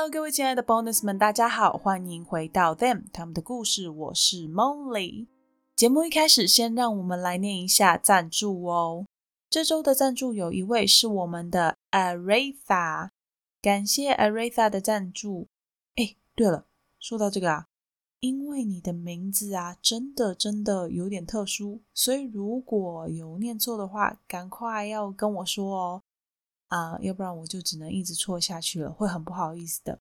Hello，各位亲爱的 Bonus 们，大家好，欢迎回到 Them 他们的故事。我是 Molly。节目一开始，先让我们来念一下赞助哦。这周的赞助有一位是我们的 Aretha，感谢 Aretha 的赞助。哎，对了，说到这个啊，因为你的名字啊，真的真的有点特殊，所以如果有念错的话，赶快要跟我说哦。啊，要不然我就只能一直错下去了，会很不好意思的。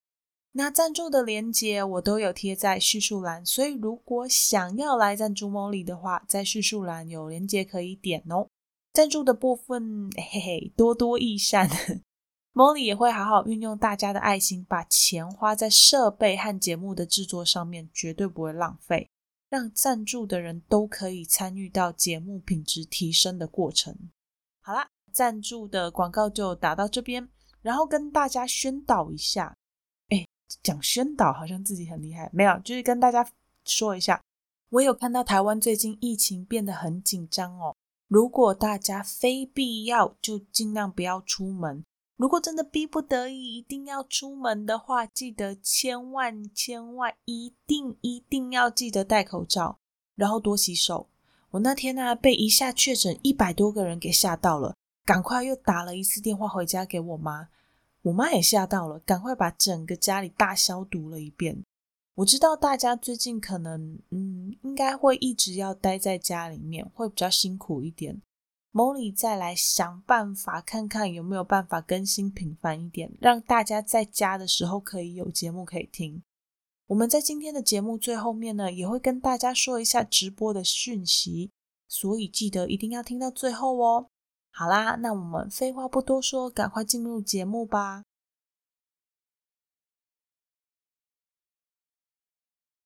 那赞助的链接我都有贴在叙述栏，所以如果想要来赞助 Molly 的话，在叙述栏有链接可以点哦。赞助的部分，嘿嘿，多多益善，Molly 也会好好运用大家的爱心，把钱花在设备和节目的制作上面，绝对不会浪费，让赞助的人都可以参与到节目品质提升的过程。好啦。赞助的广告就打到这边，然后跟大家宣导一下。哎，讲宣导好像自己很厉害，没有，就是跟大家说一下。我有看到台湾最近疫情变得很紧张哦。如果大家非必要，就尽量不要出门。如果真的逼不得已一定要出门的话，记得千万千万一定一定要记得戴口罩，然后多洗手。我那天呢，被一下确诊一百多个人给吓到了。赶快又打了一次电话回家给我妈，我妈也吓到了，赶快把整个家里大消毒了一遍。我知道大家最近可能，嗯，应该会一直要待在家里面，会比较辛苦一点。Molly 再来想办法，看看有没有办法更新频繁一点，让大家在家的时候可以有节目可以听。我们在今天的节目最后面呢，也会跟大家说一下直播的讯息，所以记得一定要听到最后哦。好啦，那我们废话不多说，赶快进入节目吧。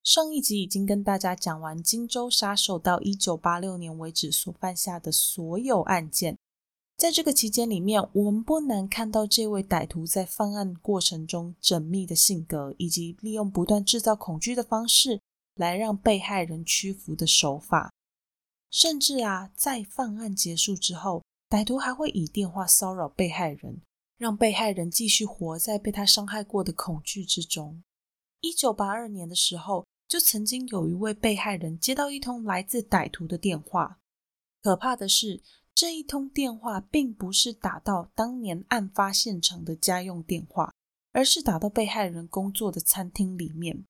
上一集已经跟大家讲完荆州杀手到一九八六年为止所犯下的所有案件，在这个期间里面，我们不难看到这位歹徒在犯案过程中缜密的性格，以及利用不断制造恐惧的方式来让被害人屈服的手法，甚至啊，在犯案结束之后。歹徒还会以电话骚扰被害人，让被害人继续活在被他伤害过的恐惧之中。一九八二年的时候，就曾经有一位被害人接到一通来自歹徒的电话。可怕的是，这一通电话并不是打到当年案发现场的家用电话，而是打到被害人工作的餐厅里面。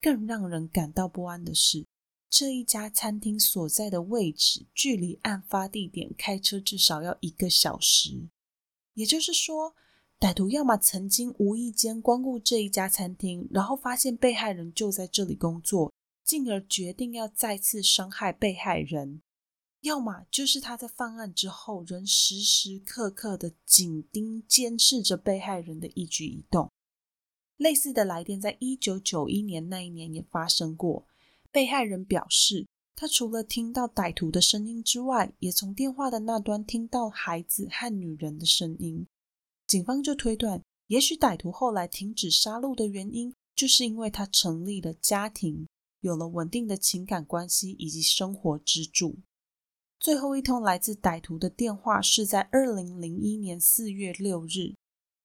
更让人感到不安的是。这一家餐厅所在的位置，距离案发地点开车至少要一个小时。也就是说，歹徒要么曾经无意间光顾这一家餐厅，然后发现被害人就在这里工作，进而决定要再次伤害被害人；要么就是他在犯案之后，仍时时刻刻的紧盯监视着被害人的一举一动。类似的来电，在一九九一年那一年也发生过。被害人表示，他除了听到歹徒的声音之外，也从电话的那端听到孩子和女人的声音。警方就推断，也许歹徒后来停止杀戮的原因，就是因为他成立了家庭，有了稳定的情感关系以及生活支柱。最后一通来自歹徒的电话是在二零零一年四月六日。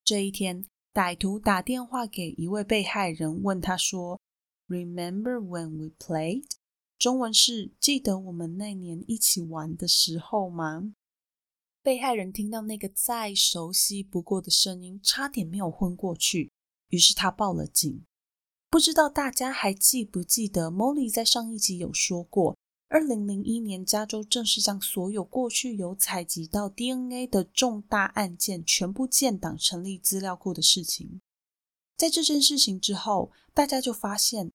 这一天，歹徒打电话给一位被害人，问他说。Remember when we played？中文是记得我们那年一起玩的时候吗？被害人听到那个再熟悉不过的声音，差点没有昏过去。于是他报了警。不知道大家还记不记得，Molly 在上一集有说过，二零零一年加州正式将所有过去有采集到 DNA 的重大案件全部建档成立资料库的事情。在这件事情之后，大家就发现。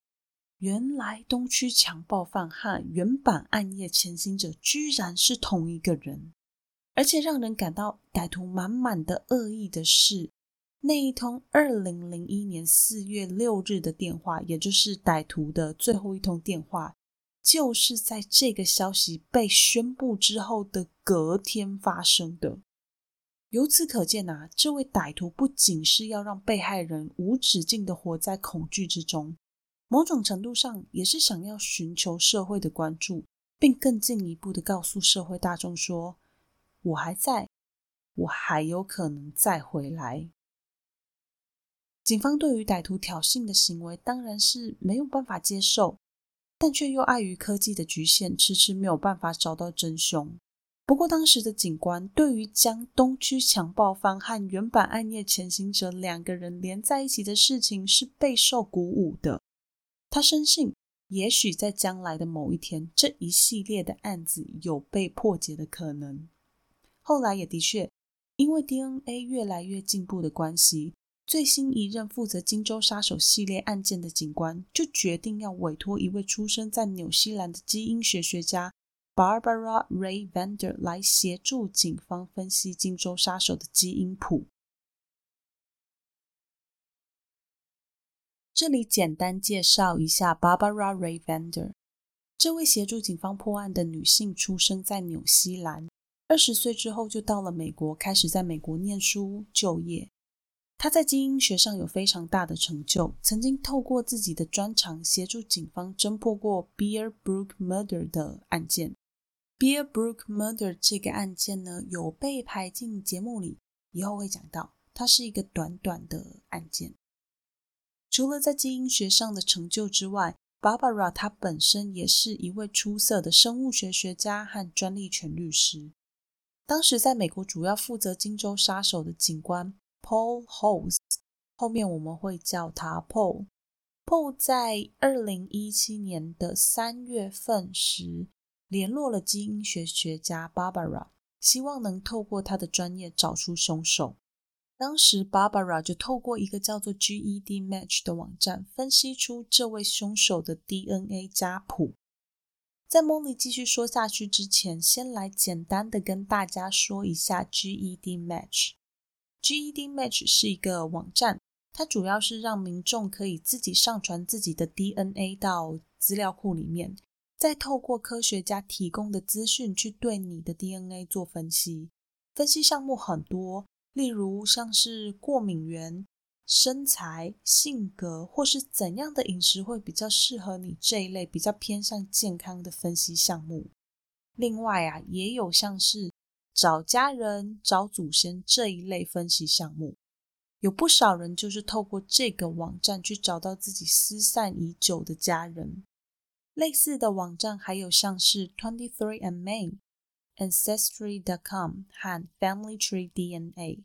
原来东区强暴犯和原版暗夜潜行者居然是同一个人，而且让人感到歹徒满满的恶意的是，那一通二零零一年四月六日的电话，也就是歹徒的最后一通电话，就是在这个消息被宣布之后的隔天发生的。由此可见啊，这位歹徒不仅是要让被害人无止境的活在恐惧之中，某种程度上也是想要寻求社会的关注，并更进一步的告诉社会大众说：“我还在，我还有可能再回来。”警方对于歹徒挑衅的行为当然是没有办法接受，但却又碍于科技的局限，迟迟没有办法找到真凶。不过，当时的警官对于将东区强暴犯和原版暗夜潜行者两个人连在一起的事情是备受鼓舞的。他深信，也许在将来的某一天，这一系列的案子有被破解的可能。后来也的确，因为 DNA 越来越进步的关系。最新一任负责荆州杀手系列案件的警官，就决定要委托一位出生在纽西兰的基因学学家 Barbara Ray Vander 来协助警方分析荆州杀手的基因谱。这里简单介绍一下 Barbara Ray Vander，这位协助警方破案的女性，出生在纽西兰，二十岁之后就到了美国，开始在美国念书就业。她在基因学上有非常大的成就，曾经透过自己的专长协助警方侦破过 Bear Brook Murder 的案件。Bear Brook Murder 这个案件呢，有被排进节目里，以后会讲到。它是一个短短的案件。除了在基因学上的成就之外，Barbara 她本身也是一位出色的生物学学家和专利权律师。当时在美国主要负责荆州杀手的警官。Paul Holes，后面我们会叫他 Paul。Paul 在二零一七年的三月份时联络了基因学学家 Barbara，希望能透过他的专业找出凶手。当时 Barbara 就透过一个叫做 GED Match 的网站分析出这位凶手的 DNA 家谱。在 Molly 继续说下去之前，先来简单的跟大家说一下 GED Match。GED Match 是一个网站，它主要是让民众可以自己上传自己的 DNA 到资料库里面，再透过科学家提供的资讯去对你的 DNA 做分析。分析项目很多，例如像是过敏源、身材、性格，或是怎样的饮食会比较适合你这一类比较偏向健康的分析项目。另外啊，也有像是。找家人、找祖先这一类分析项目，有不少人就是透过这个网站去找到自己失散已久的家人。类似的网站还有像是 Twenty Three and Me、Ancestry.com 和 Family Tree DNA。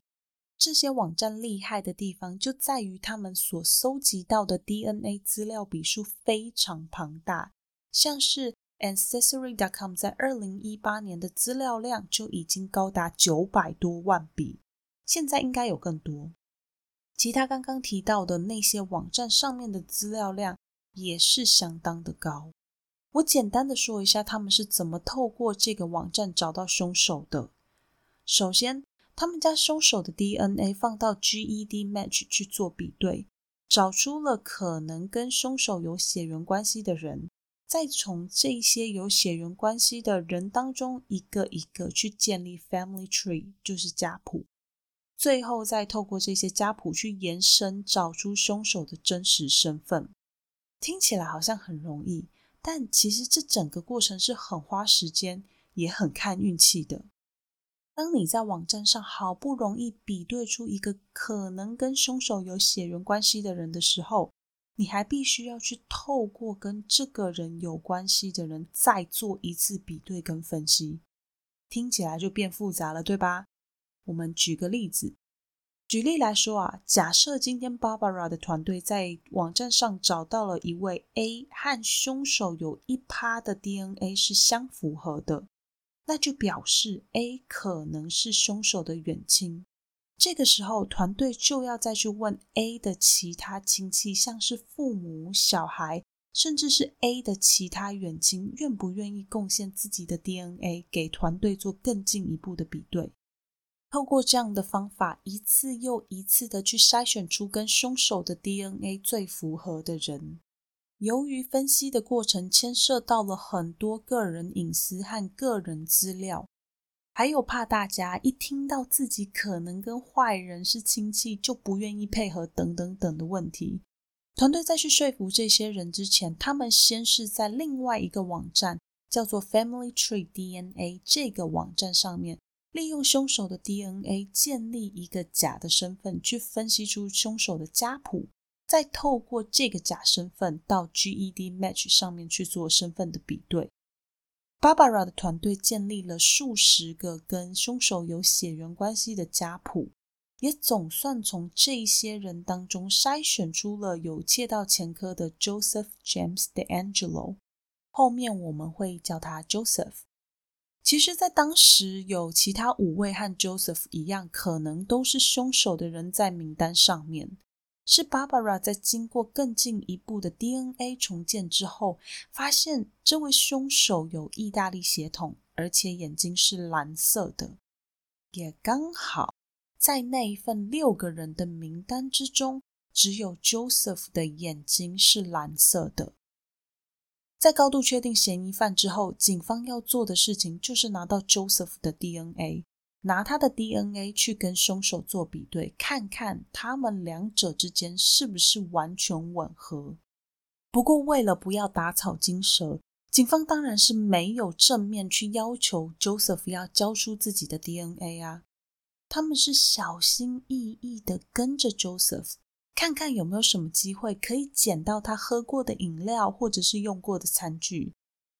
这些网站厉害的地方就在于他们所搜集到的 DNA 资料笔数非常庞大，像是。Ancestry.com 在二零一八年的资料量就已经高达九百多万笔，现在应该有更多。其他刚刚提到的那些网站上面的资料量也是相当的高。我简单的说一下他们是怎么透过这个网站找到凶手的。首先，他们将凶手的 DNA 放到 GED Match 去做比对，找出了可能跟凶手有血缘关系的人。再从这些有血缘关系的人当中，一个一个去建立 family tree，就是家谱。最后再透过这些家谱去延伸，找出凶手的真实身份。听起来好像很容易，但其实这整个过程是很花时间，也很看运气的。当你在网站上好不容易比对出一个可能跟凶手有血缘关系的人的时候，你还必须要去透过跟这个人有关系的人再做一次比对跟分析，听起来就变复杂了，对吧？我们举个例子，举例来说啊，假设今天 Barbara 的团队在网站上找到了一位 A 和凶手有一趴的 DNA 是相符合的，那就表示 A 可能是凶手的远亲。这个时候，团队就要再去问 A 的其他亲戚，像是父母、小孩，甚至是 A 的其他远亲，愿不愿意贡献自己的 DNA 给团队做更进一步的比对。透过这样的方法，一次又一次的去筛选出跟凶手的 DNA 最符合的人。由于分析的过程牵涉到了很多个人隐私和个人资料，还有怕大家一听到自己可能跟坏人是亲戚就不愿意配合等等等的问题，团队在去说服这些人之前，他们先是在另外一个网站叫做 Family Tree DNA 这个网站上面。利用凶手的 DNA 建立一个假的身份，去分析出凶手的家谱，再透过这个假身份到 GED Match 上面去做身份的比对。Barbara 的团队建立了数十个跟凶手有血缘关系的家谱，也总算从这些人当中筛选出了有窃盗前科的 Joseph James DeAngelo，后面我们会叫他 Joseph。其实，在当时有其他五位和 Joseph 一样，可能都是凶手的人在名单上面。是 Barbara 在经过更进一步的 DNA 重建之后，发现这位凶手有意大利血统，而且眼睛是蓝色的。也刚好在那一份六个人的名单之中，只有 Joseph 的眼睛是蓝色的。在高度确定嫌疑犯之后，警方要做的事情就是拿到 Joseph 的 DNA，拿他的 DNA 去跟凶手做比对，看看他们两者之间是不是完全吻合。不过，为了不要打草惊蛇，警方当然是没有正面去要求 Joseph 要交出自己的 DNA 啊，他们是小心翼翼的跟着 Joseph。看看有没有什么机会可以捡到他喝过的饮料，或者是用过的餐具，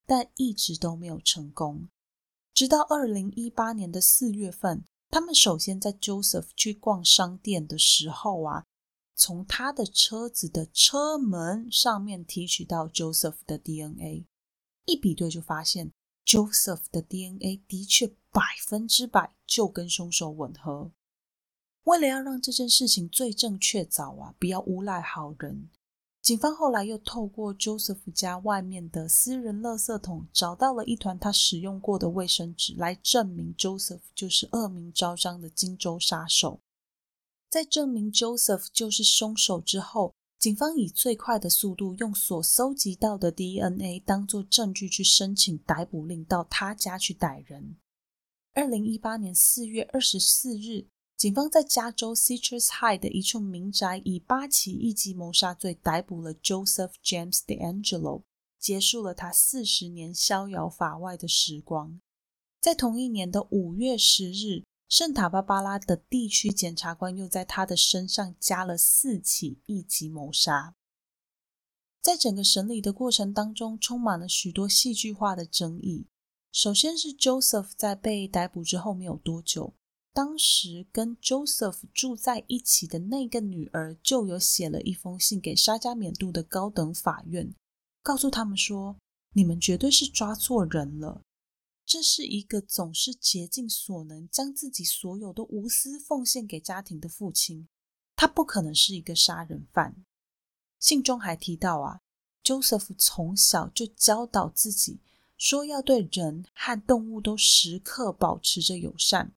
但一直都没有成功。直到二零一八年的四月份，他们首先在 Joseph 去逛商店的时候啊，从他的车子的车门上面提取到 Joseph 的 DNA，一比对就发现 Joseph 的 DNA 的确百分之百就跟凶手吻合。为了要让这件事情罪证确凿啊，不要诬赖好人，警方后来又透过 Joseph 家外面的私人垃圾桶，找到了一团他使用过的卫生纸，来证明 Joseph 就是恶名昭彰的荆州杀手。在证明 Joseph 就是凶手之后，警方以最快的速度，用所搜集到的 DNA 当做证据，去申请逮捕令，到他家去逮人。二零一八年四月二十四日。警方在加州 Citrus High 的一处民宅，以八起一级谋杀罪逮捕了 Joseph James DeAngelo，结束了他四十年逍遥法外的时光。在同一年的五月十日，圣塔芭芭拉的地区检察官又在他的身上加了四起一级谋杀。在整个审理的过程当中，充满了许多戏剧化的争议。首先是 Joseph 在被逮捕之后没有多久。当时跟 Joseph 住在一起的那个女儿就有写了一封信给沙加缅度的高等法院，告诉他们说：“你们绝对是抓错人了。这是一个总是竭尽所能将自己所有的无私奉献给家庭的父亲，他不可能是一个杀人犯。”信中还提到啊，Joseph 从小就教导自己说要对人和动物都时刻保持着友善。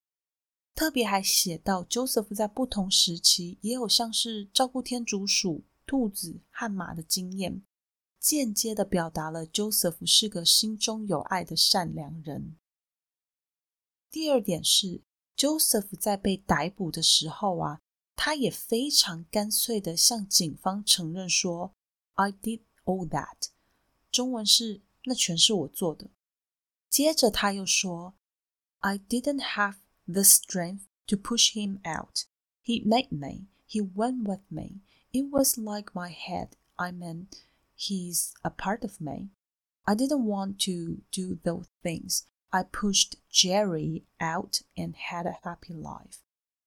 特别还写到，Joseph 在不同时期也有像是照顾天竺鼠、兔子和马的经验，间接的表达了 Joseph 是个心中有爱的善良人。第二点是，Joseph 在被逮捕的时候啊，他也非常干脆的向警方承认说：“I did all that。”中文是“那全是我做的”。接着他又说：“I didn't have。” the strength to push him out. He made me. He went with me. It was like my head. I mean, he's a part of me. I didn't want to do those things. I pushed Jerry out and had a happy life.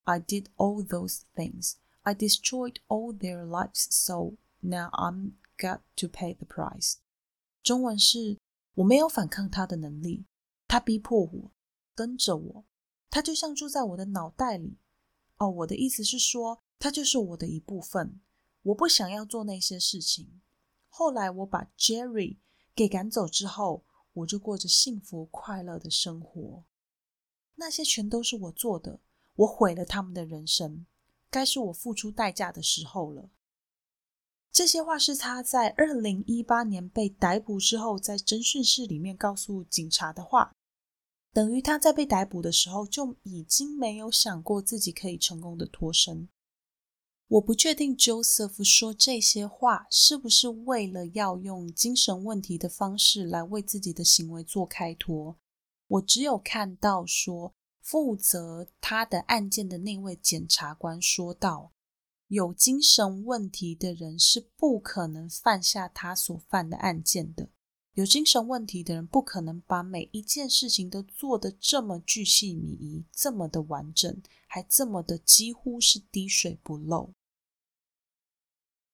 I did all those things. I destroyed all their lives, so now I'm got to pay the price. 中文是我没有反抗他的能力，他逼迫我，跟着我， 他就像住在我的脑袋里，哦，我的意思是说，他就是我的一部分。我不想要做那些事情。后来我把 Jerry 给赶走之后，我就过着幸福快乐的生活。那些全都是我做的，我毁了他们的人生，该是我付出代价的时候了。这些话是他在二零一八年被逮捕之后，在侦讯室里面告诉警察的话，等于他在被逮捕的时候就已经没有想过自己可以成功的脱身。我不确定 Joseph 说这些话是不是为了要用精神问题的方式来为自己的行为做开脱。我只有看到说，负责他的案件的那位检察官说道。有精神问题的人是不可能犯下他所犯的案件的。有精神问题的人不可能把每一件事情都做得这么巨细靡遗，这么的完整，还这么的几乎是滴水不漏。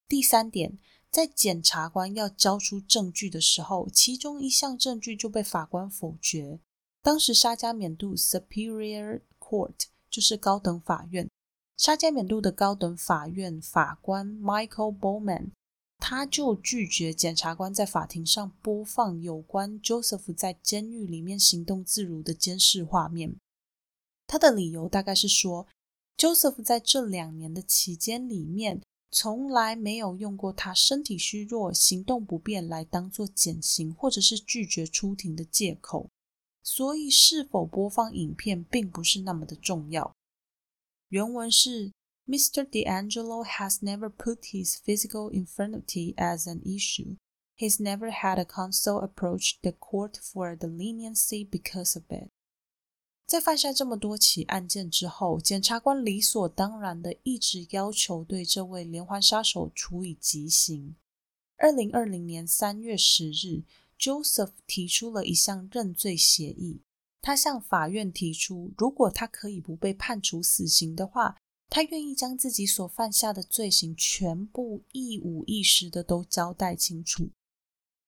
第三点，在检察官要交出证据的时候，其中一项证据就被法官否决。当时沙加缅度 Superior Court 就是高等法院。沙加缅度的高等法院法官 Michael Bowman，他就拒绝检察官在法庭上播放有关 Joseph 在监狱里面行动自如的监视画面。他的理由大概是说，Joseph 在这两年的期间里面，从来没有用过他身体虚弱、行动不便来当做减刑或者是拒绝出庭的借口，所以是否播放影片并不是那么的重要。原文是 ：Mr. D'Angelo has never put his physical infirmity as an issue. He's never had a counsel approach the court for the leniency because of it. 在犯下这么多起案件之后，检察官理所当然的一直要求对这位连环杀手处以极刑。二零二零年三月十日，Joseph 提出了一项认罪协议。他向法院提出，如果他可以不被判处死刑的话， 他愿意将自己所犯下的罪行全部一五一十的都交代清楚。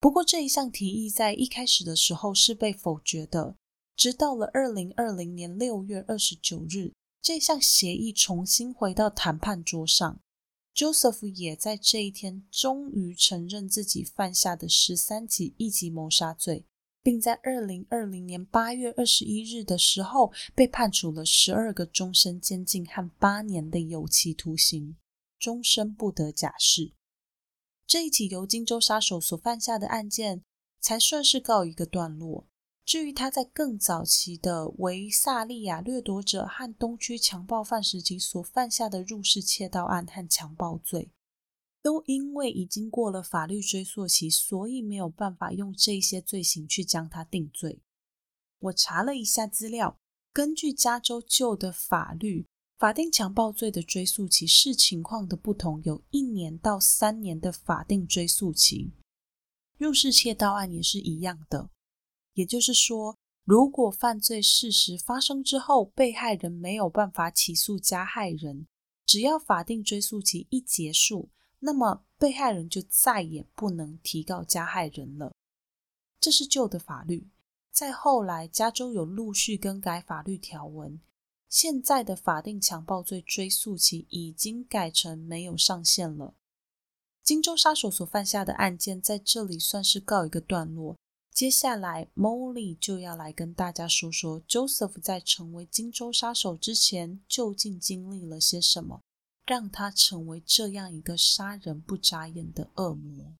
不过，这一项提议在一开始的时候是被否决的。直到了二零二零年六月二十九日，这项协议重新回到谈判桌上，Joseph 也在这一天终于承认自己犯下的十三起一级谋杀罪。并在二零二零年八月二十一日的时候被判处了十二个终身监禁和八年的有期徒刑，终身不得假释。这一起由荆州杀手所犯下的案件才算是告一个段落。至于他在更早期的维萨利亚掠夺者和东区强暴犯时期所犯下的入室窃盗案和强暴罪。都因为已经过了法律追诉期，所以没有办法用这些罪行去将他定罪。我查了一下资料，根据加州旧的法律，法定强暴罪的追诉期视情况的不同，有一年到三年的法定追诉期。入室窃盗案也是一样的，也就是说，如果犯罪事实发生之后，被害人没有办法起诉加害人，只要法定追诉期一结束。那么被害人就再也不能提告加害人了。这是旧的法律。在后来，加州有陆续更改法律条文，现在的法定强暴罪追诉期已经改成没有上限了。荆州杀手所犯下的案件在这里算是告一个段落。接下来，Molly 就要来跟大家说说 Joseph 在成为荆州杀手之前究竟经历了些什么。让他成为这样一个杀人不眨眼的恶魔。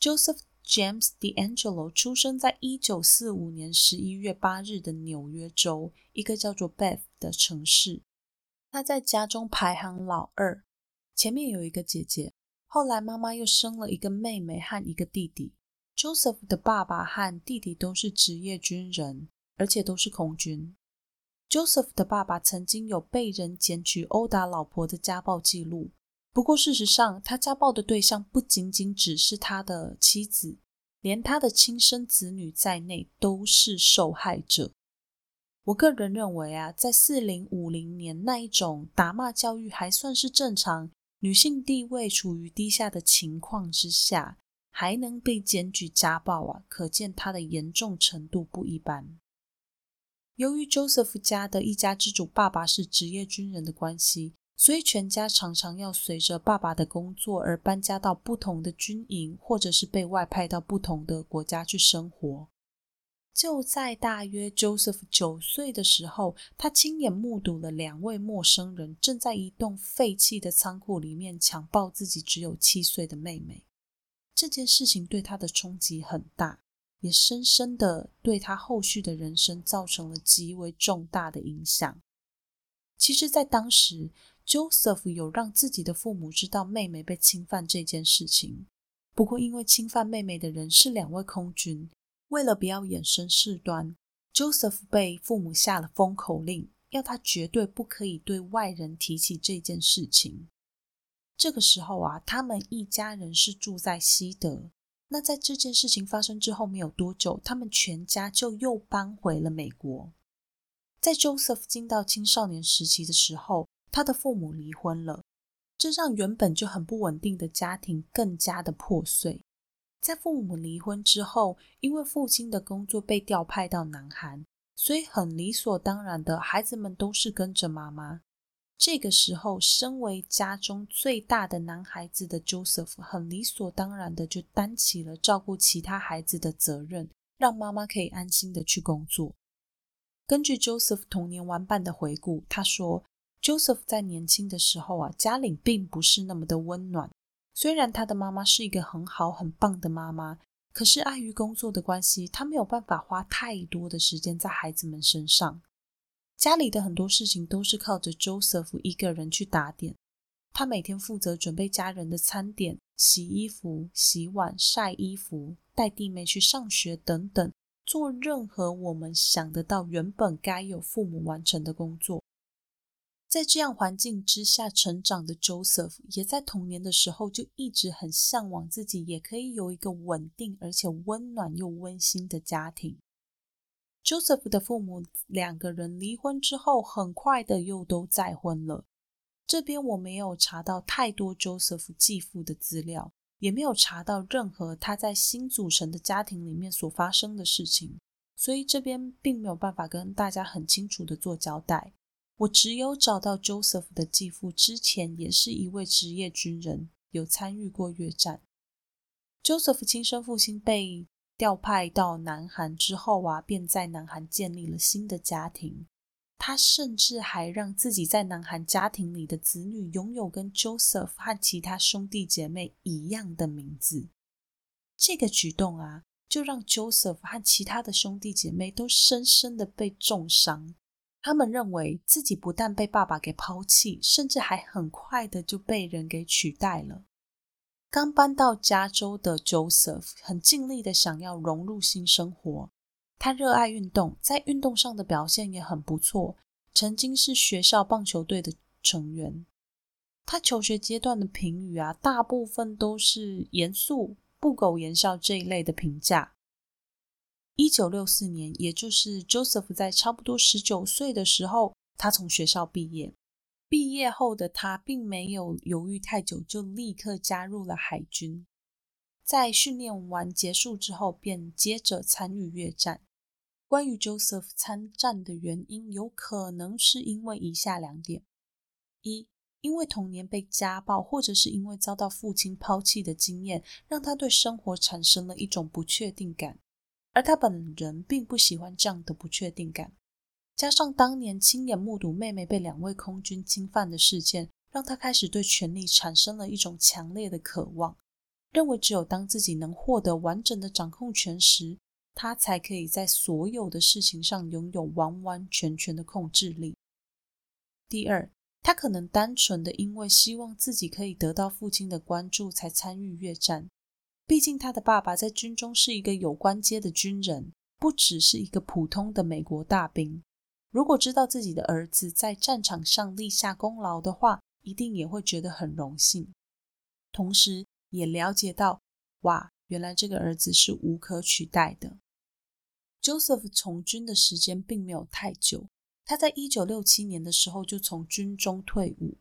Joseph James D'Angelo 出生在一九四五年十一月八日的纽约州一个叫做 Beth 的城市。他在家中排行老二，前面有一个姐姐。后来妈妈又生了一个妹妹和一个弟弟。Joseph 的爸爸和弟弟都是职业军人，而且都是空军。Joseph 的爸爸曾经有被人检举殴打老婆的家暴记录，不过事实上，他家暴的对象不仅仅只是他的妻子，连他的亲生子女在内都是受害者。我个人认为啊，在四零五零年那一种打骂教育还算是正常，女性地位处于低下的情况之下，还能被检举家暴啊，可见他的严重程度不一般。由于 Joseph 家的一家之主爸爸是职业军人的关系，所以全家常常要随着爸爸的工作而搬家到不同的军营，或者是被外派到不同的国家去生活。就在大约 Joseph 九岁的时候，他亲眼目睹了两位陌生人正在一栋废弃的仓库里面强暴自己只有七岁的妹妹。这件事情对他的冲击很大，也深深的对他后续的人生造成了极为重大的影响。其实，在当时，Joseph 有让自己的父母知道妹妹被侵犯这件事情。不过，因为侵犯妹妹的人是两位空军，为了不要衍生事端，Joseph 被父母下了封口令，要他绝对不可以对外人提起这件事情。这个时候啊，他们一家人是住在西德。那在这件事情发生之后没有多久，他们全家就又搬回了美国。在 Joseph 进到青少年时期的时候，他的父母离婚了，这让原本就很不稳定的家庭更加的破碎。在父母离婚之后，因为父亲的工作被调派到南韩，所以很理所当然的，孩子们都是跟着妈妈。这个时候，身为家中最大的男孩子的 Joseph 很理所当然的就担起了照顾其他孩子的责任，让妈妈可以安心的去工作。根据 Joseph 童年玩伴的回顾，他说：“Joseph 在年轻的时候啊，家里并不是那么的温暖。虽然他的妈妈是一个很好很棒的妈妈，可是碍于工作的关系，他没有办法花太多的时间在孩子们身上。家里的很多事情都是靠着 Joseph 一个人去打点。他每天负责准备家人的餐点、洗衣服、洗碗、晒衣服、带弟妹去上学等等。”做任何我们想得到原本该有父母完成的工作，在这样环境之下成长的 Joseph，也在童年的时候就一直很向往自己也可以有一个稳定而且温暖又温馨的家庭。Joseph 的父母两个人离婚之后，很快的又都再婚了。这边我没有查到太多 Joseph 继父的资料。也没有查到任何他在新组成的家庭里面所发生的事情，所以这边并没有办法跟大家很清楚的做交代。我只有找到 Joseph 的继父之前也是一位职业军人，有参与过越战。Joseph 亲生父亲被调派到南韩之后啊，便在南韩建立了新的家庭。他甚至还让自己在南韩家庭里的子女拥有跟 Joseph 和其他兄弟姐妹一样的名字。这个举动啊，就让 Joseph 和其他的兄弟姐妹都深深的被重伤。他们认为自己不但被爸爸给抛弃，甚至还很快的就被人给取代了。刚搬到加州的 Joseph 很尽力的想要融入新生活。他热爱运动，在运动上的表现也很不错，曾经是学校棒球队的成员。他求学阶段的评语啊，大部分都是严肃、不苟言笑这一类的评价。一九六四年，也就是 Joseph 在差不多十九岁的时候，他从学校毕业。毕业后的他，并没有犹豫太久，就立刻加入了海军。在训练完结束之后，便接着参与越战。关于 Joseph 参战的原因，有可能是因为以下两点：一，因为童年被家暴，或者是因为遭到父亲抛弃的经验，让他对生活产生了一种不确定感，而他本人并不喜欢这样的不确定感。加上当年亲眼目睹妹妹被两位空军侵犯的事件，让他开始对权力产生了一种强烈的渴望，认为只有当自己能获得完整的掌控权时。他才可以在所有的事情上拥有完完全全的控制力。第二，他可能单纯的因为希望自己可以得到父亲的关注才参与越战。毕竟他的爸爸在军中是一个有关阶的军人，不只是一个普通的美国大兵。如果知道自己的儿子在战场上立下功劳的话，一定也会觉得很荣幸。同时，也了解到，哇，原来这个儿子是无可取代的。Joseph 从军的时间并没有太久，他在一九六七年的时候就从军中退伍。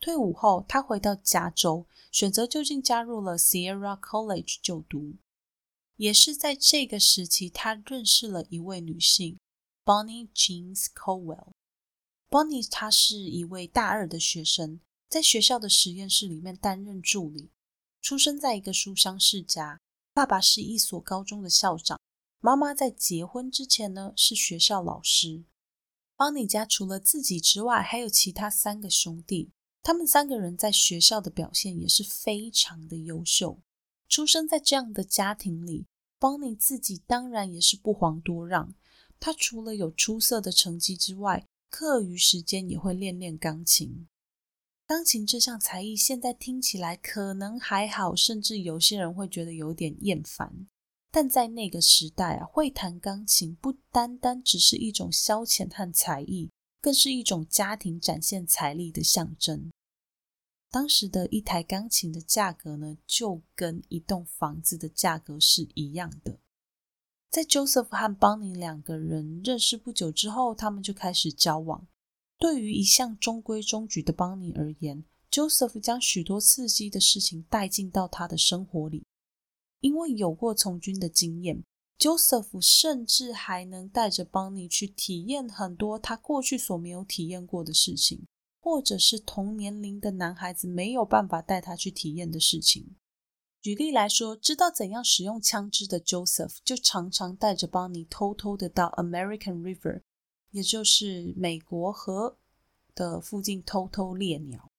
退伍后，他回到加州，选择就近加入了 Sierra College 就读。也是在这个时期，他认识了一位女性，Bonnie Jeans Cowell。Bonnie 她是一位大二的学生，在学校的实验室里面担任助理。出生在一个书香世家，爸爸是一所高中的校长。妈妈在结婚之前呢是学校老师。Bonnie 家除了自己之外，还有其他三个兄弟，他们三个人在学校的表现也是非常的优秀。出生在这样的家庭里，，Bonnie 自己当然也是不遑多让。他除了有出色的成绩之外，课余时间也会练练钢琴。钢琴这项才艺现在听起来可能还好，甚至有些人会觉得有点厌烦。但在那个时代啊，会弹钢琴不单单只是一种消遣和才艺，更是一种家庭展现财力的象征。当时的一台钢琴的价格呢，就跟一栋房子的价格是一样的。在 Joseph 和邦尼两个人认识不久之后，他们就开始交往。对于一向中规中矩的邦尼而言，Joseph 将许多刺激的事情带进到他的生活里。因为有过从军的经验，Joseph 甚至还能带着邦尼去体验很多他过去所没有体验过的事情，或者是同年龄的男孩子没有办法带他去体验的事情。举例来说，知道怎样使用枪支的 Joseph 就常常带着邦尼偷偷的到 American River。也就是美国河的附近偷偷猎鸟，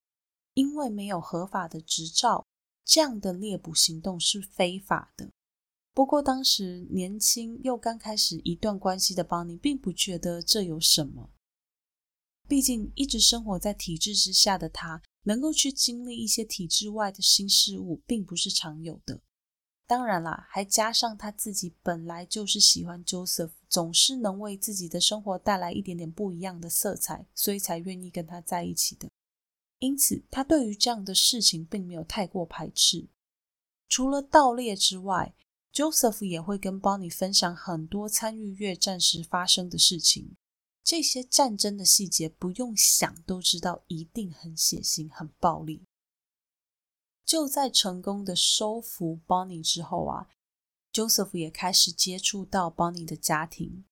因为没有合法的执照，这样的猎捕行动是非法的。不过当时年轻又刚开始一段关系的邦尼，并不觉得这有什么。毕竟一直生活在体制之下的他，能够去经历一些体制外的新事物，并不是常有的。当然啦，还加上他自己本来就是喜欢 Joseph，总是能为自己的生活带来一点点不一样的色彩，所以才愿意跟他在一起的。因此，他对于这样的事情并没有太过排斥。除了盗猎之外，Joseph 也会跟 Bonnie 分享很多参与越战时发生的事情。这些战争的细节不用想都知道，一定很血腥、很暴力。就在成功的收服 Bonnie 之后啊，Joseph 也开始接触到 Bonnie 的家庭。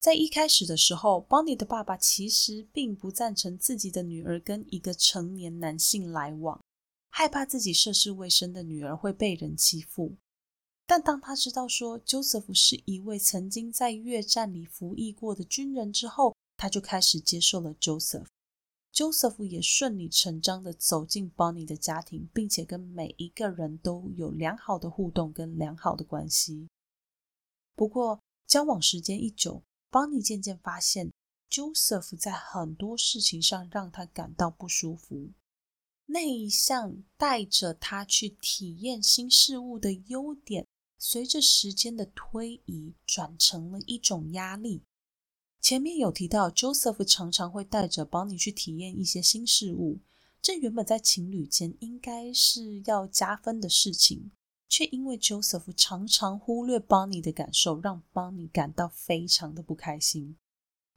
在一开始的时候，Bonnie 的爸爸其实并不赞成自己的女儿跟一个成年男性来往，害怕自己涉世未深的女儿会被人欺负。但当他知道说 Joseph 是一位曾经在越战里服役过的军人之后，他就开始接受了 Joseph。Joseph 也顺理成章的走进 Bonnie 的家庭，并且跟每一个人都有良好的互动跟良好的关系。不过，交往时间一久，Bonnie 渐渐发现 Joseph 在很多事情上让他感到不舒服。那一项带着他去体验新事物的优点，随着时间的推移，转成了一种压力。前面有提到，Joseph 常常会带着 Bonnie 去体验一些新事物，这原本在情侣间应该是要加分的事情，却因为 Joseph 常常忽略 Bonnie 的感受，让 Bonnie 感到非常的不开心。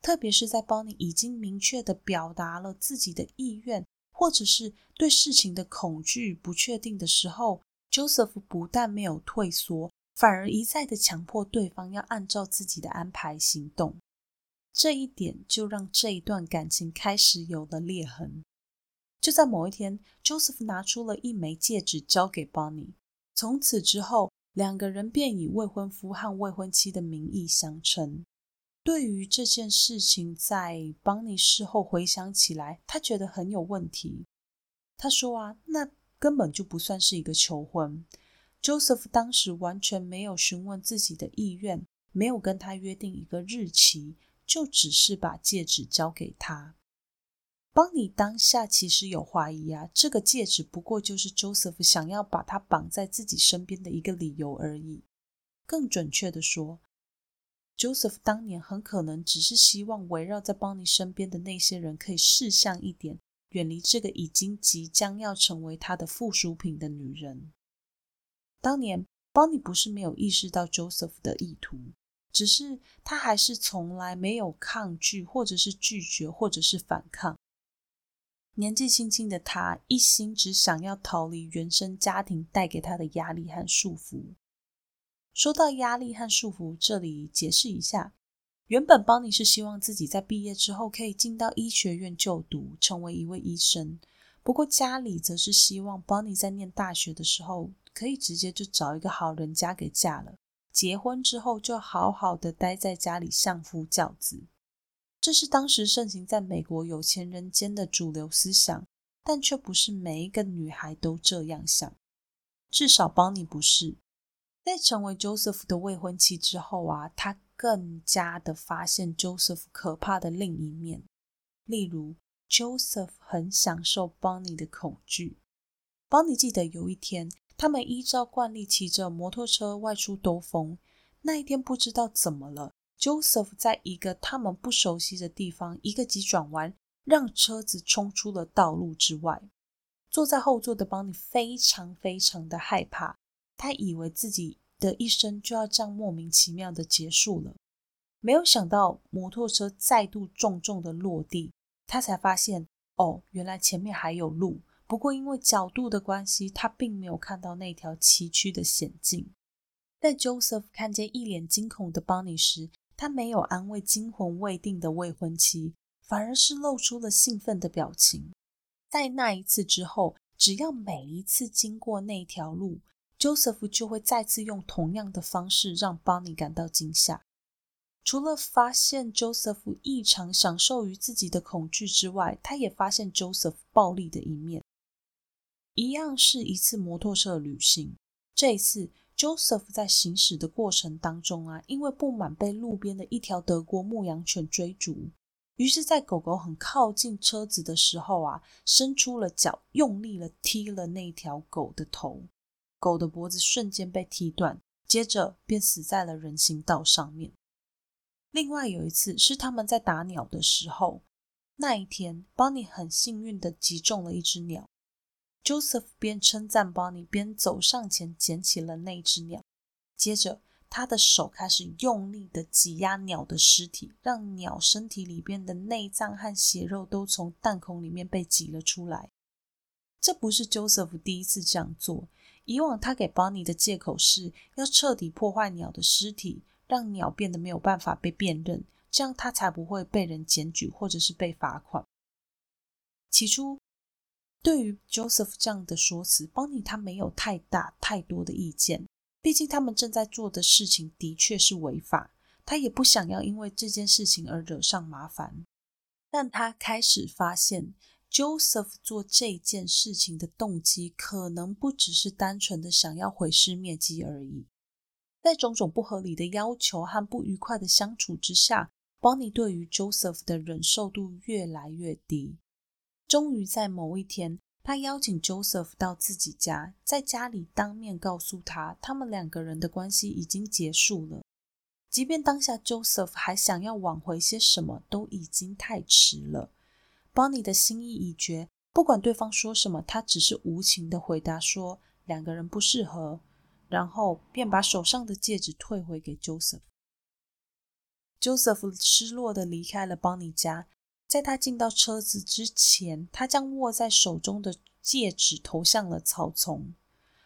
特别是在 Bonnie 已经明确的表达了自己的意愿，或者是对事情的恐惧、不确定的时候，Joseph 不但没有退缩，反而一再的强迫对方要按照自己的安排行动。这一点就让这一段感情开始有了裂痕。就在某一天，Joseph 拿出了一枚戒指交给 Bonnie，从此之后，两个人便以未婚夫和未婚妻的名义相称。对于这件事情，在 Bonnie 事后回想起来，他觉得很有问题。他说：“啊，那根本就不算是一个求婚。Joseph 当时完全没有询问自己的意愿，没有跟他约定一个日期。”就只是把戒指交给他，邦尼当下其实有怀疑啊，这个戒指不过就是 Joseph 想要把他绑在自己身边的一个理由而已。更准确的说，Joseph 当年很可能只是希望围绕在邦尼身边的那些人可以识相一点，远离这个已经即将要成为他的附属品的女人。当年邦尼不是没有意识到 Joseph 的意图。只是他还是从来没有抗拒，或者是拒绝，或者是反抗。年纪轻轻的他，一心只想要逃离原生家庭带给他的压力和束缚。说到压力和束缚，这里解释一下：原本邦尼是希望自己在毕业之后可以进到医学院就读，成为一位医生。不过家里则是希望邦尼在念大学的时候可以直接就找一个好人家给嫁了。结婚之后就好好的待在家里相夫教子。这是当时盛行在美国有钱人间的主流思想，但却不是每一个女孩都这样想。至少邦尼不是。在成为 Joseph 的未婚妻之后啊，她更加的发现 Joseph 可怕的另一面。例如，Joseph 很享受邦尼的恐惧。邦尼记得有一天，他们依照惯例骑着摩托车外出兜风。那一天不知道怎么了，Joseph 在一个他们不熟悉的地方一个急转弯，让车子冲出了道路之外。坐在后座的邦尼非常非常的害怕，他以为自己的一生就要这样莫名其妙的结束了。没有想到摩托车再度重重的落地，他才发现哦，原来前面还有路。不过因为角度的关系，他并没有看到那条崎岖的险境。在 Joseph 看见一脸惊恐的 Bonnie 时，他没有安慰惊魂未定的未婚妻，反而是露出了兴奋的表情。在那一次之后，只要每一次经过那条路，Joseph 就会再次用同样的方式让邦尼感到惊吓。除了发现 Joseph 异常享受于自己的恐惧之外，他也发现 Joseph 暴力的一面。一样是一次摩托车旅行，这一次 Joseph 在行驶的过程当中啊，因为不满被路边的一条德国牧羊犬追逐。于是，在狗狗很靠近车子的时候啊，伸出了脚，用力了踢了那条狗的头，狗的脖子瞬间被踢断，接着便死在了人行道上面。另外有一次是他们在打鸟的时候，那一天，Bonnie 很幸运的击中了一只鸟，Joseph 边称赞 Bonnie 边走上前捡起了那只鸟，接着。他的手开始用力的挤压鸟的尸体，让鸟身体里边的内脏和血肉都从弹孔里面被挤了出来。这不是 Joseph 第一次这样做，以往他给 Bonnie 的借口是要彻底破坏鸟的尸体，让鸟变得没有办法被辨认，这样他才不会被人检举或者是被罚款。起初，对于 Joseph 这样的说辞，Bonnie 他没有太大太多的意见。毕竟他们正在做的事情的确是违法，他也不想要因为这件事情而惹上麻烦。但他开始发现，Joseph 做这件事情的动机可能不只是单纯的想要毁尸灭迹而已。在种种不合理的要求和不愉快的相处之下，Bonnie 对于 Joseph 的忍受度越来越低。终于在某一天。他邀请 Joseph 到自己家，在家里当面告诉他，他们两个人的关系已经结束了。即便当下 Joseph 还想要挽回些什么，都已经太迟了。Bonnie 的心意已决，不管对方说什么，他只是无情的回答说两个人不适合，然后便把手上的戒指退回给 Joseph。Joseph 失落的离开了 Bonnie 家。在他进到车子之前，他将握在手中的戒指投向了草丛。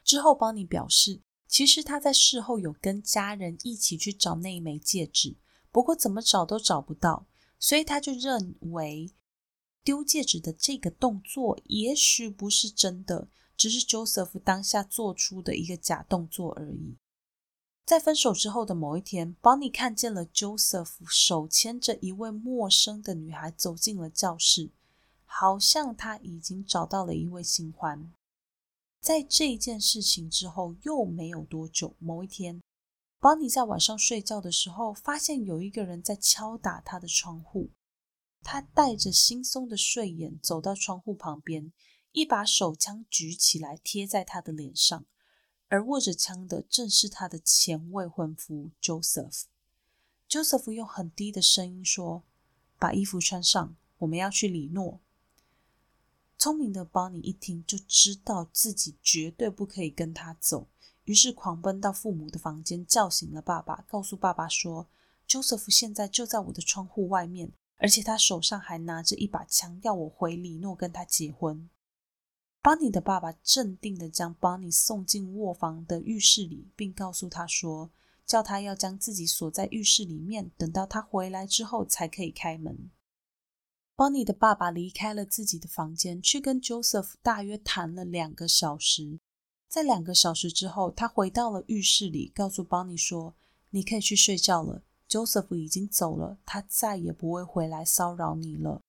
之后，邦尼表示，其实他在事后有跟家人一起去找那一枚戒指，不过怎么找都找不到，所以他就认为丢戒指的这个动作也许不是真的，只是 Joseph 当下做出的一个假动作而已。在分手之后的某一天邦尼看见了 Joseph 手牵着一位陌生的女孩走进了教室，好像他已经找到了一位新欢。在这一件事情之后又没有多久，某一天邦尼在晚上睡觉的时候，发现有一个人在敲打他的窗户。他带着惺忪的睡眼走到窗户旁边，一把手枪举起来贴在他的脸上。而握着枪的正是他的前未婚夫 Joseph。Joseph 用很低的声音说：“把衣服穿上，我们要去里诺。”聪明的 Bonnie 一听就知道自己绝对不可以跟他走，于是狂奔到父母的房间，叫醒了爸爸，告诉爸爸说：“Joseph 现在就在我的窗户外面，而且他手上还拿着一把枪，要我回里诺跟他结婚。” Bonnie 的爸爸镇定的将 Bonnie 送进卧房的浴室里，并告诉他说：“叫他要将自己锁在浴室里面，等到他回来之后才可以开门。” Bonnie 的爸爸离开了自己的房间，去跟 Joseph 大约谈了两个小时。在两个小时之后，他回到了浴室里，告诉邦尼说：“你可以去睡觉了，Joseph 已经走了，他再也不会回来骚扰你了。”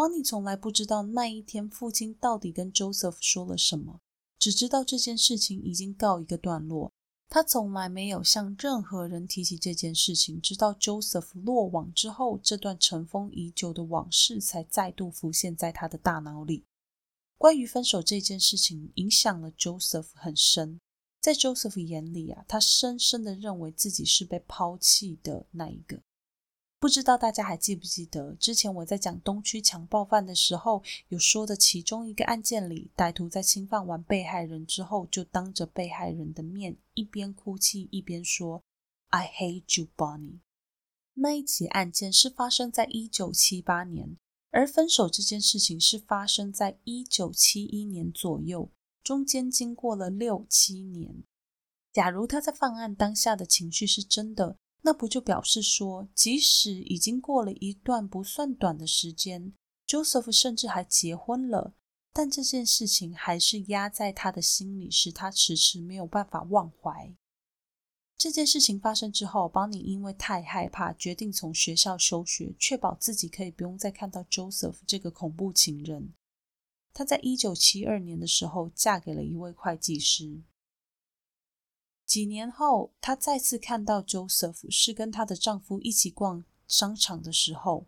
邦尼从来不知道那一天父亲到底跟 Joseph 说了什么，只知道这件事情已经告一个段落。他从来没有向任何人提起这件事情，直到 Joseph 落网之后，这段尘封已久的往事才再度浮现在他的大脑里。关于分手这件事情，影响了 Joseph 很深。在 Joseph 眼里啊，他深深的认为自己是被抛弃的那一个。不知道大家还记不记得，之前我在讲东区强暴犯的时候，有说的其中一个案件里，歹徒在侵犯完被害人之后，就当着被害人的面，一边哭泣一边说 “I hate you, Bonnie”。那一起案件是发生在一九七八年。而分手这件事情是发生在一九七一年左右，中间经过了六七年。假如他在犯案当下的情绪是真的，那不就表示说，即使已经过了一段不算短的时间，Joseph 甚至还结婚了，但这件事情还是压在他的心里，使他迟迟没有办法忘怀。这件事情发生之后，邦尼因为太害怕，决定从学校休学，确保自己可以不用再看到 Joseph 这个恐怖情人。她在一九七二年的时候嫁给了一位会计师。几年后，她再次看到 Joseph，是跟她的丈夫一起逛商场的时候。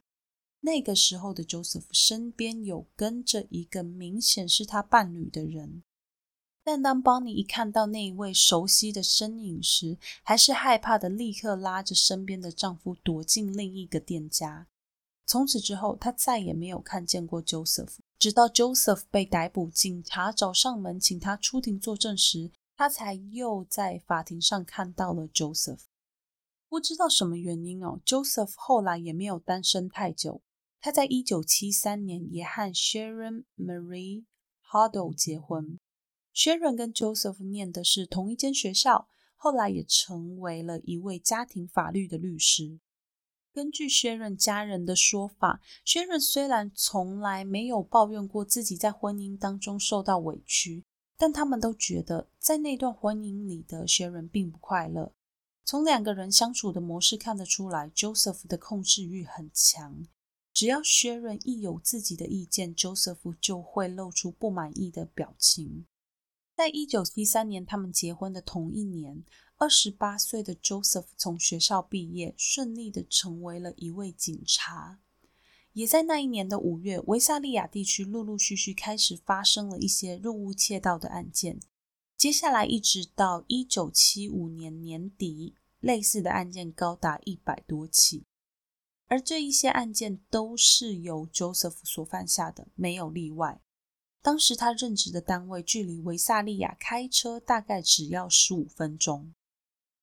那个时候的 Joseph 身边有跟着一个明显是他伴侣的人。但当邦尼一看到那一位熟悉的身影时，还是害怕的，立刻拉着身边的丈夫躲进另一个店家。从此之后，她再也没有看见过 Joseph。直到 Joseph 被逮捕，警察找上门请他出庭作证时，他才又在法庭上看到了 Joseph。不知道什么原因哦，Joseph 后来也没有单身太久。他在一九七三年也和 Sharon Marie Hardle 结婚。Sharon 跟 Joseph 念的是同一间学校，后来也成为了一位家庭法律的律师。根据 Sharon 家人的说法，Sharon 虽然从来没有抱怨过自己在婚姻当中受到委屈，但他们都觉得在那段婚姻里的 Sharon 并不快乐。从两个人相处的模式看得出来，Joseph 的控制欲很强。只要 Sharon 一有自己的意见，Joseph 就会露出不满意的表情。在一九七三年，他们结婚的同一年，二十八岁的 Joseph 从学校毕业，顺利的成为了一位警察。也在那一年的五月，维萨利亚地区陆陆续续开始发生了一些入屋窃盗的案件。接下来一直到一九七五年年底，类似的案件高达一百多起，而这一些案件都是由 Joseph 所犯下的，没有例外。当时他任职的单位距离维萨利亚开车大概只要十五分钟，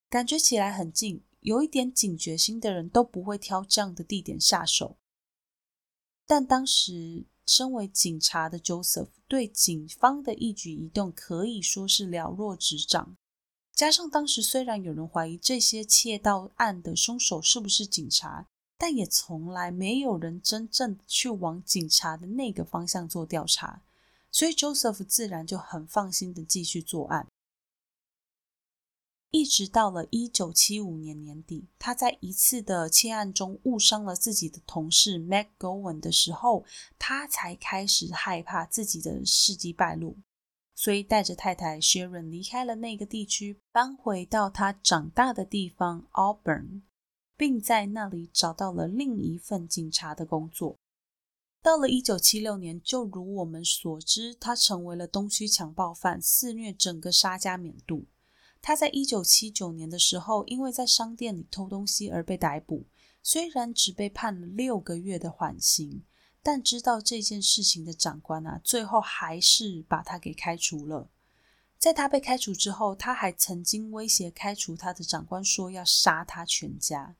感觉起来很近。有一点警觉心的人都不会挑这样的地点下手。但当时身为警察的 Joseph 对警方的一举一动可以说是了若指掌。加上当时虽然有人怀疑这些窃盗案的凶手是不是警察，但也从来没有人真正去往警察的那个方向做调查。所以，Joseph 自然就很放心的继续作案，一直到了一九七五年年底，他在一次的窃案中误伤了自己的同事 Mac Gowan 的时候，他才开始害怕自己的事迹败露，所以带着太太 Sharon 离开了那个地区，搬回到他长大的地方 Auburn，并在那里找到了另一份警察的工作。到了一九七六年，就如我们所知，他成为了东区强暴犯，肆虐整个沙加缅度。他在一九七九年的时候，因为在商店里偷东西而被逮捕。虽然只被判了六个月的缓刑，但知道这件事情的长官啊，最后还是把他给开除了。在他被开除之后，他还曾经威胁开除他的长官，说要杀他全家。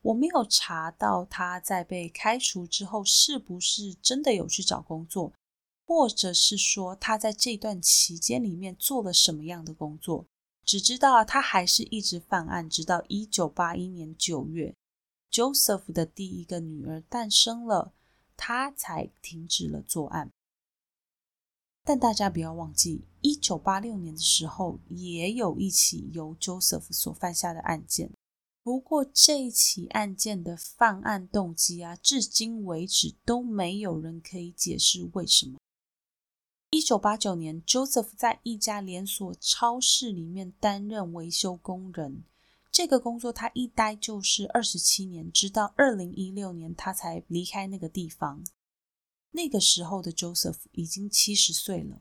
我没有查到他在被开除之后是不是真的有去找工作，或者是说他在这段期间里面做了什么样的工作。只知道他还是一直犯案，直到一九八一年九月，Joseph 的第一个女儿诞生了，他才停止了作案。但大家不要忘记，一九八六年的时候，也有一起由 Joseph 所犯下的案件。不过这一起案件的犯案动机啊，至今为止都没有人可以解释为什么。一九八九年，Joseph 在一家连锁超市里面担任维修工人，这个工作他一待就是二十七年，直到二零一六年他才离开那个地方。那个时候的 Joseph 已经七十岁了。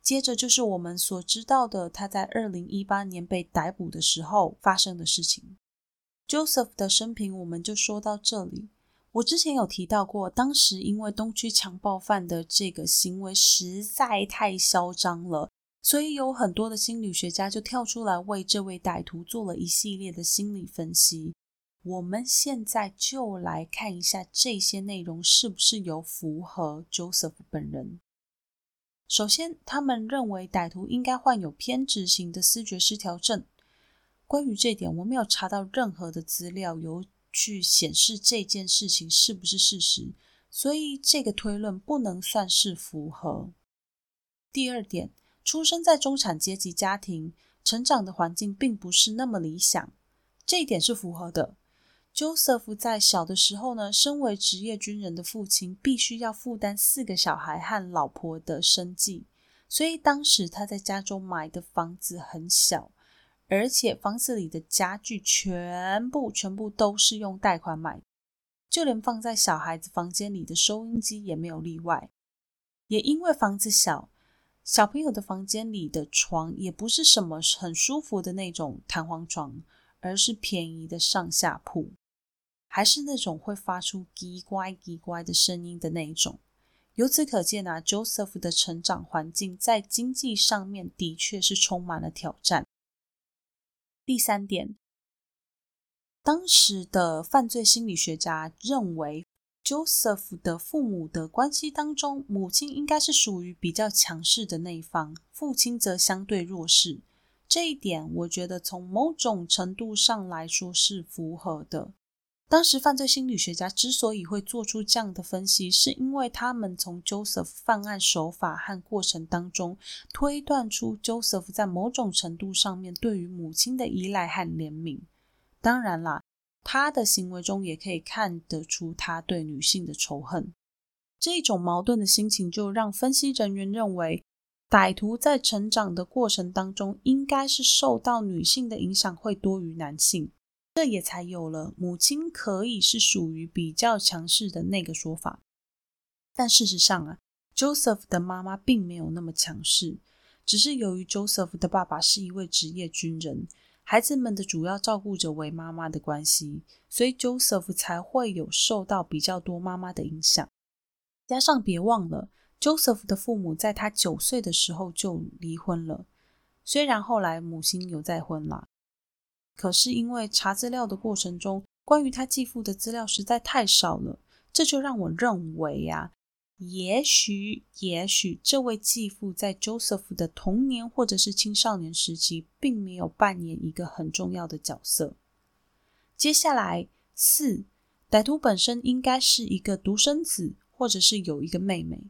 接着就是我们所知道的，他在二零一八年被逮捕的时候发生的事情。Joseph 的生平我们就说到这里。我之前有提到过，当时因为东区强暴犯的这个行为实在太嚣张了，所以有很多的心理学家就跳出来为这位歹徒做了一系列的心理分析。我们现在就来看一下这些内容是不是有符合 Joseph 本人。首先，他们认为歹徒应该患有偏执型的思觉失调症。关于这点，我没有查到任何的资料有去显示这件事情是不是事实，所以这个推论不能算是符合。第二点，出生在中产阶级家庭，成长的环境并不是那么理想，这一点是符合的。Joseph 在小的时候呢，身为职业军人的父亲，必须要负担四个小孩和老婆的生计，所以当时他在加州买的房子很小，而且房子里的家具全部全部都是用贷款买，就连放在小孩子房间里的收音机也没有例外。也因为房子小，小朋友的房间里的床也不是什么很舒服的那种弹簧床，而是便宜的上下铺。还是那种会发出“叽乖叽乖”的声音的那一种。由此可见啊，Joseph 的成长环境在经济上面的确是充满了挑战。第三点，当时的犯罪心理学家认为，Joseph 的父母的关系当中，母亲应该是属于比较强势的那一方，父亲则相对弱势。这一点，我觉得从某种程度上来说是符合的。当时犯罪心理学家之所以会做出这样的分析，是因为他们从 Joseph 犯案手法和过程当中推断出 Joseph 在某种程度上面对于母亲的依赖和怜悯。当然啦，他的行为中也可以看得出他对女性的仇恨。这种矛盾的心情就让分析人员认为，歹徒在成长的过程当中应该是受到女性的影响会多于男性。这也才有了母亲可以是属于比较强势的那个说法，但事实上啊，Joseph 的妈妈并没有那么强势，只是由于 Joseph 的爸爸是一位职业军人，孩子们的主要照顾者为妈妈的关系，所以 Joseph 才会有受到比较多妈妈的影响。加上别忘了，Joseph 的父母在他九岁的时候就离婚了，虽然后来母亲有再婚了。可是因为查资料的过程中，关于他继父的资料实在太少了，这就让我认为呀，也许也许这位继父在 Joseph 的童年或者是青少年时期，并没有扮演一个很重要的角色。接下来四，歹徒本身应该是一个独生子，或者是有一个妹妹，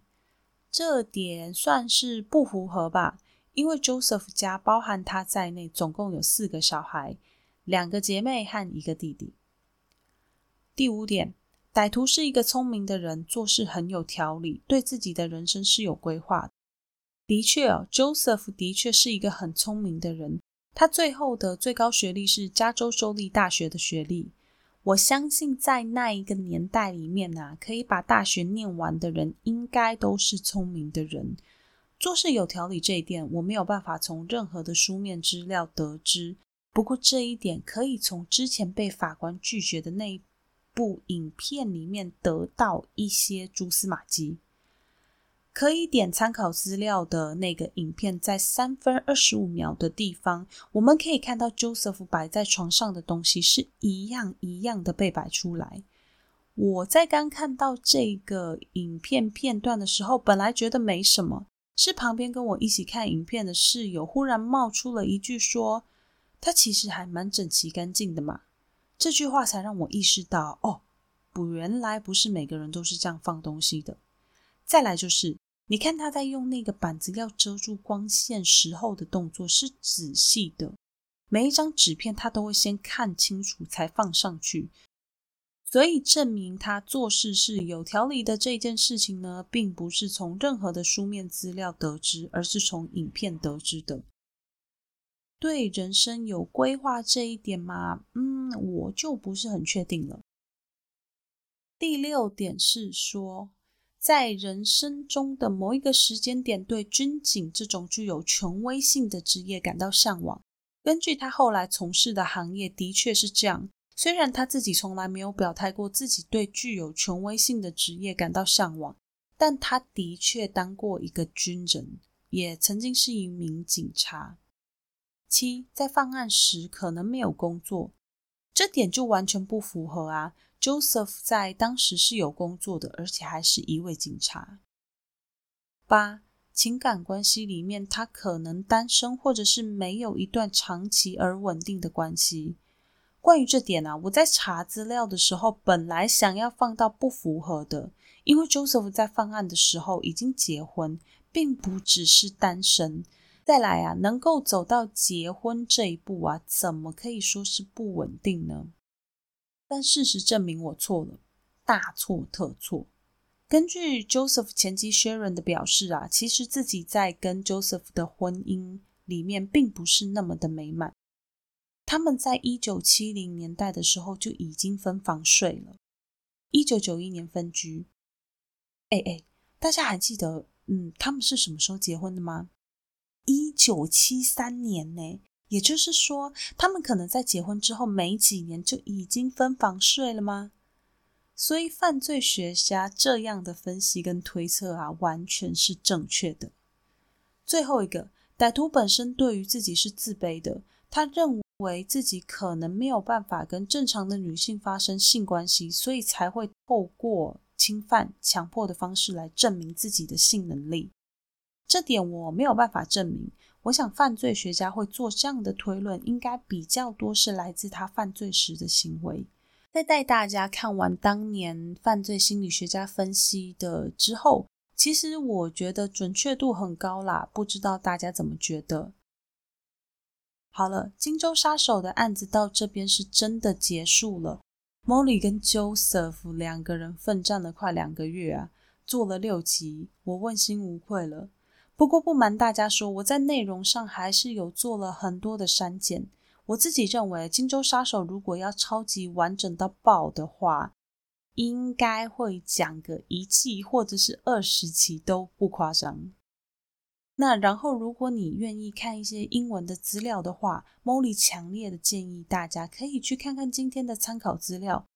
这点算是不符合吧？因为 Joseph 家包含他在内，总共有四个小孩。两个姐妹和一个弟弟。第五点，歹徒是一个聪明的人，做事很有条理，对自己的人生是有规划。的确哦，Joseph 的确是一个很聪明的人。他最后的最高学历是加州州立大学的学历。我相信在那一个年代里面啊，可以把大学念完的人，应该都是聪明的人。做事有条理这一点，我没有办法从任何的书面资料得知。不过这一点可以从之前被法官拒绝的那部影片里面得到一些蛛丝马迹。可以点参考资料的那个影片，在三分二十五秒的地方，我们可以看到 Joseph 摆在床上的东西是一样一样的被摆出来。我在刚看到这个影片片段的时候，本来觉得没什么，是旁边跟我一起看影片的室友忽然冒出了一句说。他其实还蛮整齐干净的嘛，这句话才让我意识到，哦，不，原来不是每个人都是这样放东西的。再来就是你看他在用那个板子要遮住光线时候的动作是仔细的，每一张纸片他都会先看清楚才放上去，所以证明他做事是有条理的。这件事情呢，并不是从任何的书面资料得知，而是从影片得知的。对人生有规划这一点嘛，嗯，我就不是很确定了。第六点是说。在人生中的某一个时间点，对军警这种具有权威性的职业感到向往。根据他后来从事的行业，的确是这样。虽然他自己从来没有表态过自己对具有权威性的职业感到向往，但他的确当过一个军人，也曾经是一名警察。七，在犯案时可能没有工作，这点就完全不符合啊。Joseph 在当时是有工作的，而且还是一位警察。八情感关系里面，他可能单身，或者是没有一段长期而稳定的关系。关于这点啊，我在查资料的时候，本来想要放到不符合的，因为 Joseph 在犯案的时候已经结婚，并不只是单身。再来啊，能够走到结婚这一步啊，怎么可以说是不稳定呢？但事实证明我错了，大错特错。根据 Joseph 前妻 Sharon 的表示啊，其实自己在跟 Joseph 的婚姻里面并不是那么的美满。他们在一九七零年代的时候就已经分房睡了，一九九一年分居。哎哎，大家还记得嗯他们是什么时候结婚的吗？一九七三年呢。也就是说，他们可能在结婚之后没几年就已经分房睡了吗？所以，犯罪学家这样的分析跟推测啊，完全是正确的。最后一个，歹徒本身对于自己是自卑的，他认为自己可能没有办法跟正常的女性发生性关系，所以才会透过侵犯、强迫的方式来证明自己的性能力。这点我没有办法证明。我想，犯罪学家会做这样的推论，应该比较多是来自他犯罪时的行为。在带大家看完当年犯罪心理学家分析的之后，其实我觉得准确度很高啦，不知道大家怎么觉得？好了，荆州杀手的案子到这边是真的结束了。Molly 跟 Joseph 两个人奋战了快两个月啊，做了六集，我问心无愧了。不过不瞒大家说，我在内容上还是有做了很多的删减。我自己认为，《荆州杀手》如果要超级完整到爆的话，应该会讲个一季或者是二十期都不夸张。那然后，如果你愿意看一些英文的资料的话，Molly 强烈的建议大家可以去看看今天的参考资料，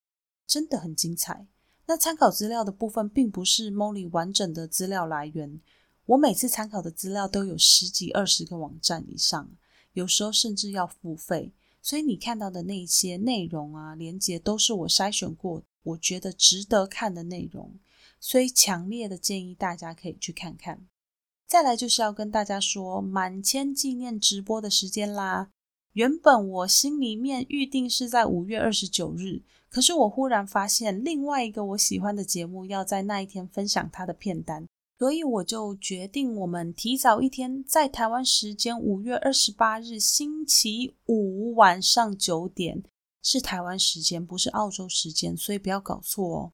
真的很精彩。那参考资料的部分，并不是 Molly 完整的资料来源。我每次参考的资料都有十几二十个网站以上，有时候甚至要付费，所以你看到的那些内容啊、连接都是我筛选过，我觉得值得看的内容，所以强烈的建议大家可以去看看。再来就是要跟大家说满千纪念直播的时间啦。原本我心里面预定是在五月二十九日，可是我忽然发现另外一个我喜欢的节目要在那一天分享它的片单。所以我就决定，我们提早一天，在台湾时间五月二十八日星期五晚上九点，是台湾时间，不是澳洲时间，所以不要搞错哦。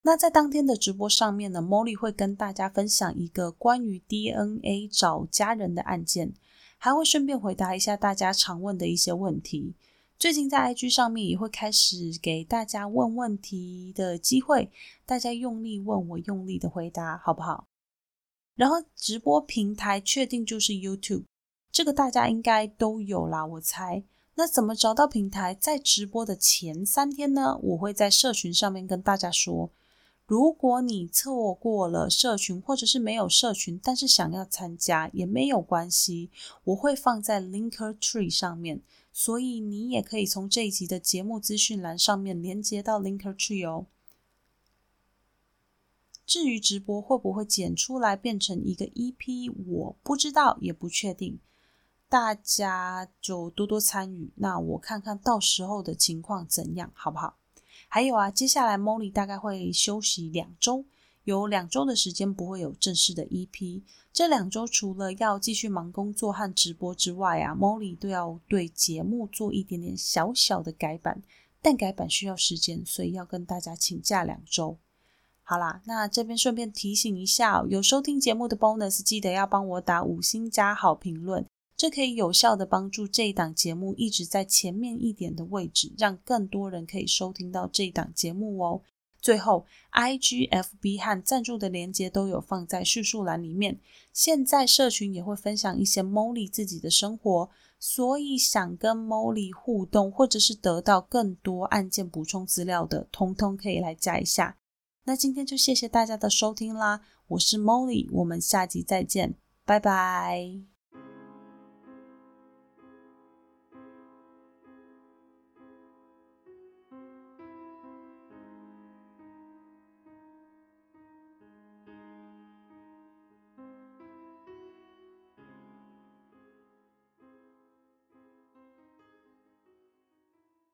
那在当天的直播上面呢，Molly 会跟大家分享一个关于 DNA 找家人的案件，还会顺便回答一下大家常问的一些问题。最近在 IG 上面也会开始给大家问问题的机会，大家用力问我，用力的回答，好不好？然后直播平台确定就是 YouTube，这个大家应该都有啦，我猜。那怎么找到平台？在直播的前三天呢，我会在社群上面跟大家说。如果你错过了社群，或者是没有社群，但是想要参加也没有关系，我会放在 Linker Tree 上面，所以你也可以从这一集的节目资讯栏上面连接到 Linker Tree 哦。至于直播会不会剪出来变成一个 EP，我不知道，也不确定。大家就多多参与，那我看看到时候的情况怎样，好不好？还有啊，接下来 Molly 大概会休息两周，有两周的时间不会有正式的 EP。这两周除了要继续忙工作和直播之外啊，Molly 都要对节目做一点点小小的改版，但改版需要时间，所以要跟大家请假两周。好啦，那这边顺便提醒一下，有收听节目的 Bonus，记得要帮我打五星加好评论，这可以有效的帮助这一档节目一直在前面一点的位置，让更多人可以收听到这一档节目哦。最后，IGFB 和赞助的连接都有放在叙述栏里面。现在社群也会分享一些 Molly 自己的生活，所以想跟 Molly 互动，或者是得到更多案件补充资料的，通通可以来加一下。那今天就谢谢大家的收听啦，我是 Molly，我们下集再见，拜拜。